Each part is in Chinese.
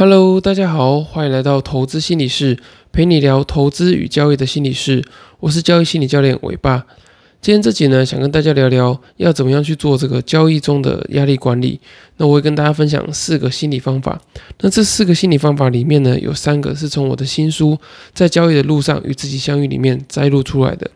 Hello，大家好，欢迎来到投资心理室，陪你聊投资与交易的心理室。我是交易心理教练伟爸。今天这集呢，想跟大家聊聊要怎么样去做这个交易中的压力管理。那我会跟大家分享四个心理方法。那这四个心理方法里面呢，有三个是从我的新书《在交易的路上与自己相遇》里面摘录出来的。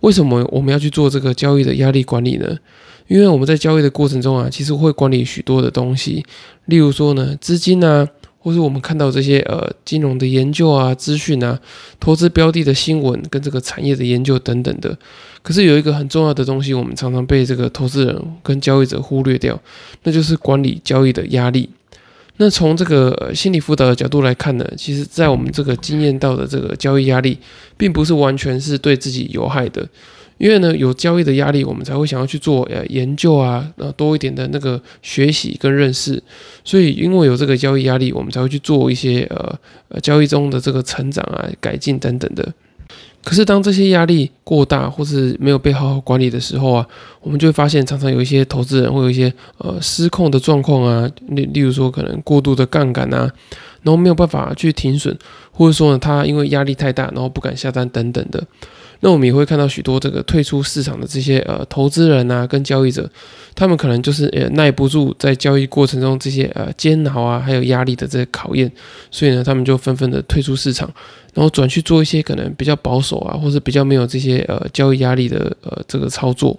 为什么我们要去做这个交易的压力管理呢？因为我们在交易的过程中啊，其实会管理许多的东西，例如说呢，资金啊。或是我们看到这些呃金融的研究啊、资讯啊、投资标的的新闻跟这个产业的研究等等的，可是有一个很重要的东西，我们常常被这个投资人跟交易者忽略掉，那就是管理交易的压力。那从这个心理辅导的角度来看呢，其实在我们这个经验到的这个交易压力，并不是完全是对自己有害的。因为呢，有交易的压力，我们才会想要去做呃研究啊，呃多一点的那个学习跟认识。所以，因为有这个交易压力，我们才会去做一些呃呃交易中的这个成长啊、改进等等的。可是，当这些压力过大或是没有被好好管理的时候啊，我们就会发现，常常有一些投资人会有一些呃失控的状况啊，例例如说可能过度的杠杆啊，然后没有办法去停损，或者说呢，他因为压力太大，然后不敢下单等等的。那我们也会看到许多这个退出市场的这些呃投资人啊，跟交易者，他们可能就是呃耐不住在交易过程中这些呃煎熬啊，还有压力的这些考验，所以呢，他们就纷纷的退出市场，然后转去做一些可能比较保守啊，或者比较没有这些呃交易压力的呃这个操作。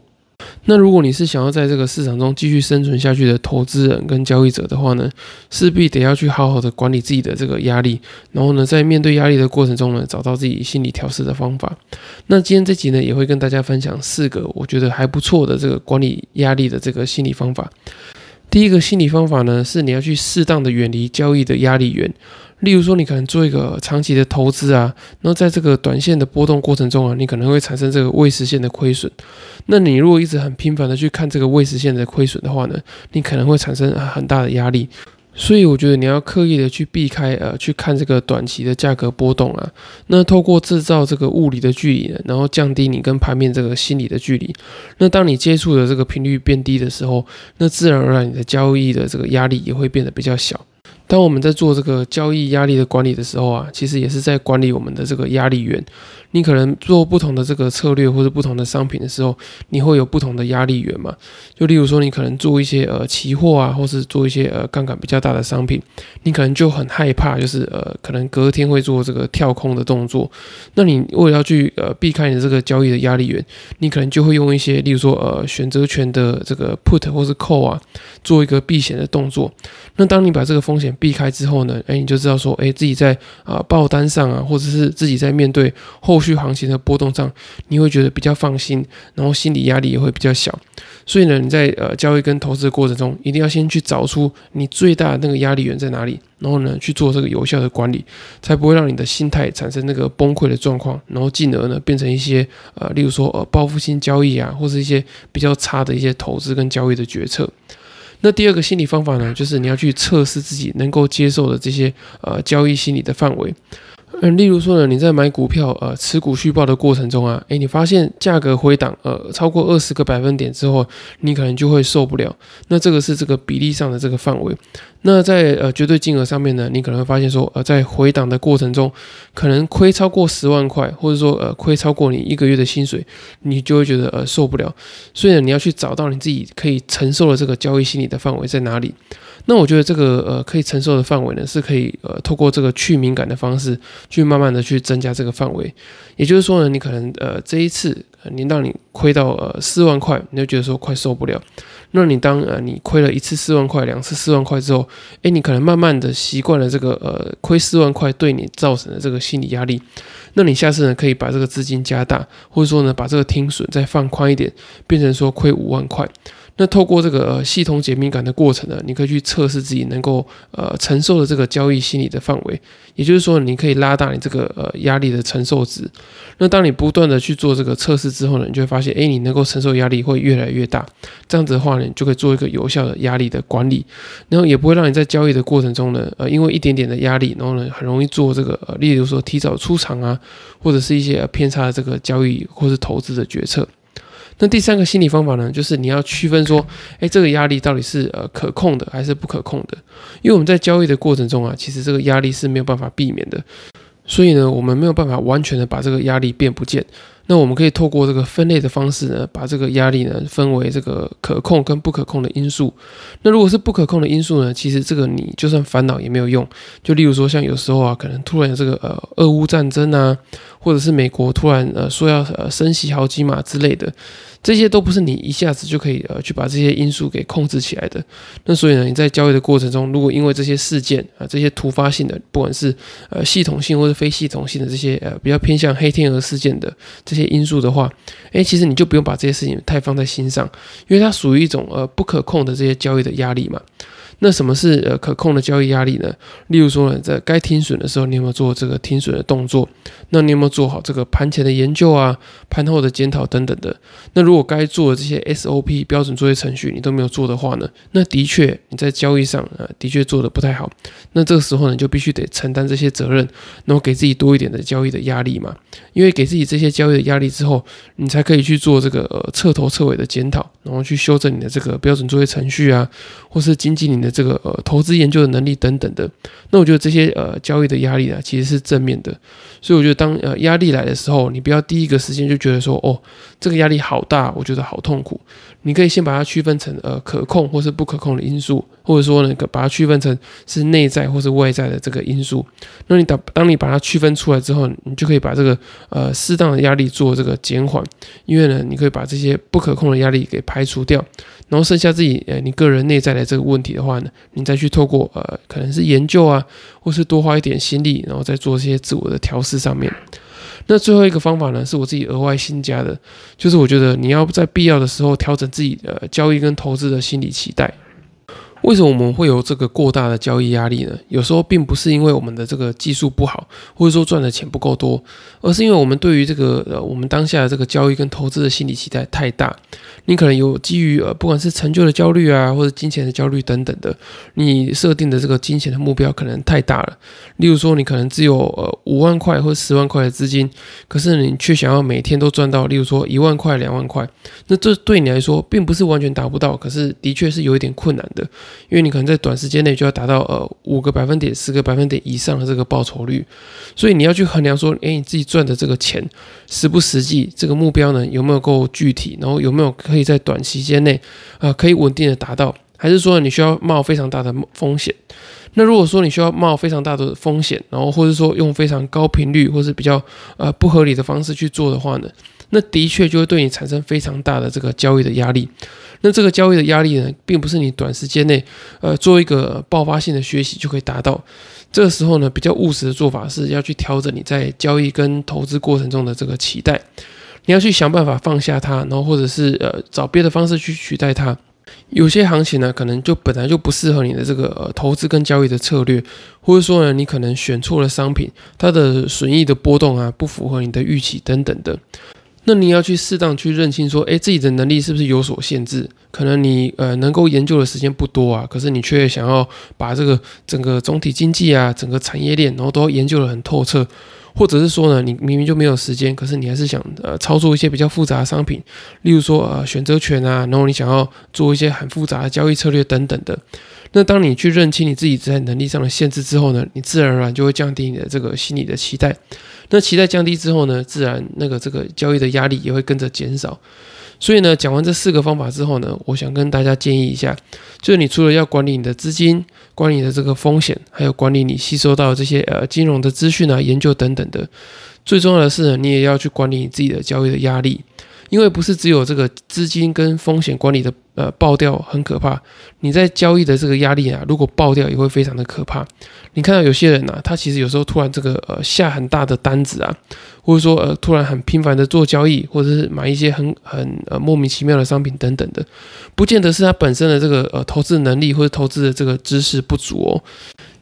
那如果你是想要在这个市场中继续生存下去的投资人跟交易者的话呢，势必得要去好好的管理自己的这个压力，然后呢，在面对压力的过程中呢，找到自己心理调试的方法。那今天这集呢，也会跟大家分享四个我觉得还不错的这个管理压力的这个心理方法。第一个心理方法呢，是你要去适当的远离交易的压力源。例如说，你可能做一个长期的投资啊，然后在这个短线的波动过程中啊，你可能会产生这个未实现的亏损。那你如果一直很频繁的去看这个未实现的亏损的话呢，你可能会产生很大的压力。所以我觉得你要刻意的去避开呃，去看这个短期的价格波动啊。那透过制造这个物理的距离呢，然后降低你跟盘面这个心理的距离。那当你接触的这个频率变低的时候，那自然而然你的交易的这个压力也会变得比较小。当我们在做这个交易压力的管理的时候啊，其实也是在管理我们的这个压力源。你可能做不同的这个策略或者不同的商品的时候，你会有不同的压力源嘛？就例如说，你可能做一些呃期货啊，或是做一些呃杠杆比较大的商品，你可能就很害怕，就是呃可能隔天会做这个跳空的动作。那你为了要去呃避开你的这个交易的压力源，你可能就会用一些例如说呃选择权的这个 put 或是 call 啊，做一个避险的动作。那当你把这个风险避开之后呢，哎，你就知道说，哎，自己在啊报单上啊，或者是自己在面对后续行情的波动上，你会觉得比较放心，然后心理压力也会比较小。所以呢，你在呃交易跟投资的过程中，一定要先去找出你最大的那个压力源在哪里，然后呢去做这个有效的管理，才不会让你的心态产生那个崩溃的状况，然后进而呢变成一些呃，例如说呃报复性交易啊，或者一些比较差的一些投资跟交易的决策。那第二个心理方法呢，就是你要去测试自己能够接受的这些呃交易心理的范围。嗯，例如说呢，你在买股票，呃，持股续报的过程中啊，诶，你发现价格回档，呃，超过二十个百分点之后，你可能就会受不了。那这个是这个比例上的这个范围。那在呃绝对金额上面呢，你可能会发现说，呃，在回档的过程中，可能亏超过十万块，或者说呃亏超过你一个月的薪水，你就会觉得呃受不了。所以呢，你要去找到你自己可以承受的这个交易心理的范围在哪里。那我觉得这个呃可以承受的范围呢，是可以呃透过这个去敏感的方式，去慢慢的去增加这个范围。也就是说呢，你可能呃这一次，你让你亏到呃四万块，你就觉得说快受不了。那你当呃你亏了一次四万块，两次四万块之后，诶，你可能慢慢的习惯了这个呃亏四万块对你造成的这个心理压力。那你下次呢可以把这个资金加大，或者说呢把这个听损再放宽一点，变成说亏五万块。那透过这个呃系统解敏感的过程呢，你可以去测试自己能够呃承受的这个交易心理的范围，也就是说，你可以拉大你这个呃压力的承受值。那当你不断的去做这个测试之后呢，你就会发现，哎，你能够承受压力会越来越大。这样子的话呢，你就可以做一个有效的压力的管理，然后也不会让你在交易的过程中呢，呃，因为一点点的压力，然后呢，很容易做这个呃，例如说提早出场啊，或者是一些偏差的这个交易或是投资的决策。那第三个心理方法呢，就是你要区分说，哎，这个压力到底是呃可控的还是不可控的？因为我们在交易的过程中啊，其实这个压力是没有办法避免的，所以呢，我们没有办法完全的把这个压力变不见。那我们可以透过这个分类的方式呢，把这个压力呢分为这个可控跟不可控的因素。那如果是不可控的因素呢，其实这个你就算烦恼也没有用。就例如说，像有时候啊，可能突然这个呃俄乌战争啊，或者是美国突然呃说要呃升息好几码之类的。这些都不是你一下子就可以呃去把这些因素给控制起来的。那所以呢，你在交易的过程中，如果因为这些事件啊，这些突发性的，不管是呃系统性或者非系统性的这些呃比较偏向黑天鹅事件的这些因素的话，诶，其实你就不用把这些事情太放在心上，因为它属于一种呃不可控的这些交易的压力嘛。那什么是呃可控的交易压力呢？例如说呢，在该停损的时候，你有没有做这个停损的动作？那你有没有做好这个盘前的研究啊、盘后的检讨等等的？那如果该做的这些 SOP 标准作业程序你都没有做的话呢？那的确你在交易上啊的确做的不太好。那这个时候呢，就必须得承担这些责任，然后给自己多一点的交易的压力嘛。因为给自己这些交易的压力之后，你才可以去做这个呃彻头彻尾的检讨，然后去修正你的这个标准作业程序啊，或是经济你的。这个呃投资研究的能力等等的，那我觉得这些呃交易的压力啊，其实是正面的。所以我觉得当呃压力来的时候，你不要第一个时间就觉得说哦这个压力好大，我觉得好痛苦。你可以先把它区分成呃可控或是不可控的因素，或者说呢把它区分成是内在或是外在的这个因素。那你当当你把它区分出来之后，你就可以把这个呃适当的压力做这个减缓，因为呢你可以把这些不可控的压力给排除掉。然后剩下自己呃你个人内在的这个问题的话呢，你再去透过呃可能是研究啊，或是多花一点心力，然后再做一些自我的调试上面。那最后一个方法呢，是我自己额外新加的，就是我觉得你要在必要的时候调整自己的交易跟投资的心理期待。为什么我们会有这个过大的交易压力呢？有时候并不是因为我们的这个技术不好，或者说赚的钱不够多，而是因为我们对于这个呃我们当下的这个交易跟投资的心理期待太大。你可能有基于呃不管是成就的焦虑啊，或者金钱的焦虑等等的，你设定的这个金钱的目标可能太大了。例如说，你可能只有呃五万块或十万块的资金，可是你却想要每天都赚到，例如说一万块、两万块，那这对你来说并不是完全达不到，可是的确是有一点困难的。因为你可能在短时间内就要达到呃五个百分点、十个百分点以上的这个报酬率，所以你要去衡量说，诶，你自己赚的这个钱实不实际？这个目标呢有没有够具体？然后有没有可以在短期间内啊可以稳定的达到？还是说你需要冒非常大的风险？那如果说你需要冒非常大的风险，然后或者说用非常高频率或是比较呃不合理的方式去做的话呢，那的确就会对你产生非常大的这个交易的压力。那这个交易的压力呢，并不是你短时间内，呃，做一个爆发性的学习就可以达到。这个时候呢，比较务实的做法是要去调整你在交易跟投资过程中的这个期待，你要去想办法放下它，然后或者是呃找别的方式去取代它。有些行情呢，可能就本来就不适合你的这个呃投资跟交易的策略，或者说呢，你可能选错了商品，它的损益的波动啊，不符合你的预期等等的。那你要去适当去认清，说，诶，自己的能力是不是有所限制？可能你呃能够研究的时间不多啊，可是你却想要把这个整个总体经济啊，整个产业链，然后都研究得很透彻，或者是说呢，你明明就没有时间，可是你还是想呃操作一些比较复杂的商品，例如说呃选择权啊，然后你想要做一些很复杂的交易策略等等的。那当你去认清你自己在能力上的限制之后呢，你自然而然就会降低你的这个心理的期待。那期待降低之后呢，自然那个这个交易的压力也会跟着减少。所以呢，讲完这四个方法之后呢，我想跟大家建议一下，就是你除了要管理你的资金、管理的这个风险，还有管理你吸收到这些呃金融的资讯啊、研究等等的，最重要的是呢，你也要去管理你自己的交易的压力。因为不是只有这个资金跟风险管理的呃爆掉很可怕，你在交易的这个压力啊，如果爆掉也会非常的可怕。你看到有些人呐，他其实有时候突然这个呃下很大的单子啊，或者说呃突然很频繁的做交易，或者是买一些很很呃莫名其妙的商品等等的，不见得是他本身的这个呃投资能力或者投资的这个知识不足哦。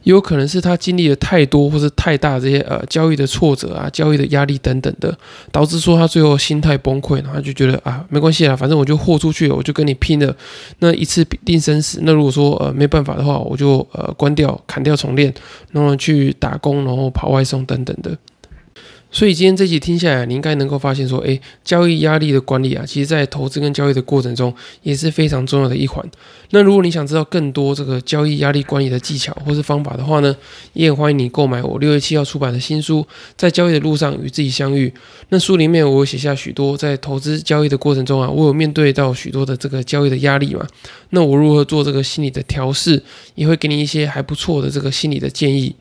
也有可能是他经历了太多或是太大这些呃交易的挫折啊、交易的压力等等的，导致说他最后心态崩溃，然后就觉得啊没关系啦，反正我就豁出去了，我就跟你拼了，那一次定生死。那如果说呃没办法的话，我就呃关掉、砍掉重练，然后去打工，然后跑外送等等的。所以今天这集听下来，你应该能够发现说，诶，交易压力的管理啊，其实在投资跟交易的过程中也是非常重要的一环。那如果你想知道更多这个交易压力管理的技巧或是方法的话呢，也欢迎你购买我六月七号出版的新书《在交易的路上与自己相遇》。那书里面我有写下许多在投资交易的过程中啊，我有面对到许多的这个交易的压力嘛。那我如何做这个心理的调试，也会给你一些还不错的这个心理的建议。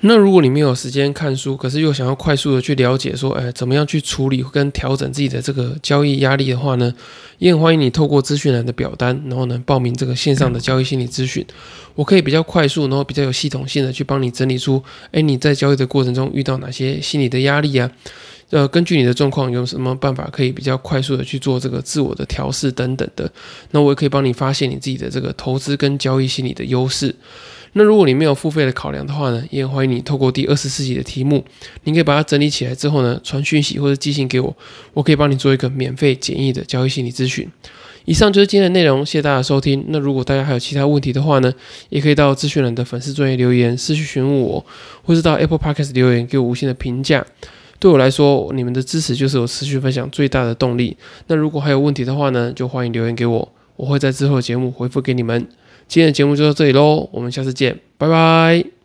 那如果你没有时间看书，可是又想要快速的去了解说，哎，怎么样去处理跟调整自己的这个交易压力的话呢？也很欢迎你透过资讯栏的表单，然后呢报名这个线上的交易心理咨询。我可以比较快速，然后比较有系统性的去帮你整理出，哎，你在交易的过程中遇到哪些心理的压力啊？呃，根据你的状况，有什么办法可以比较快速的去做这个自我的调试等等的？那我也可以帮你发现你自己的这个投资跟交易心理的优势。那如果你没有付费的考量的话呢，也欢迎你透过第二十四集的题目，你可以把它整理起来之后呢，传讯息或者寄信给我，我可以帮你做一个免费简易的交易心理咨询。以上就是今天的内容，谢谢大家收听。那如果大家还有其他问题的话呢，也可以到资讯栏的粉丝专业留言私讯询问我，或是到 Apple Podcast 留言给我五星的评价。对我来说，你们的支持就是我持续分享最大的动力。那如果还有问题的话呢，就欢迎留言给我，我会在之后的节目回复给你们。今天的节目就到这里喽，我们下次见，拜拜。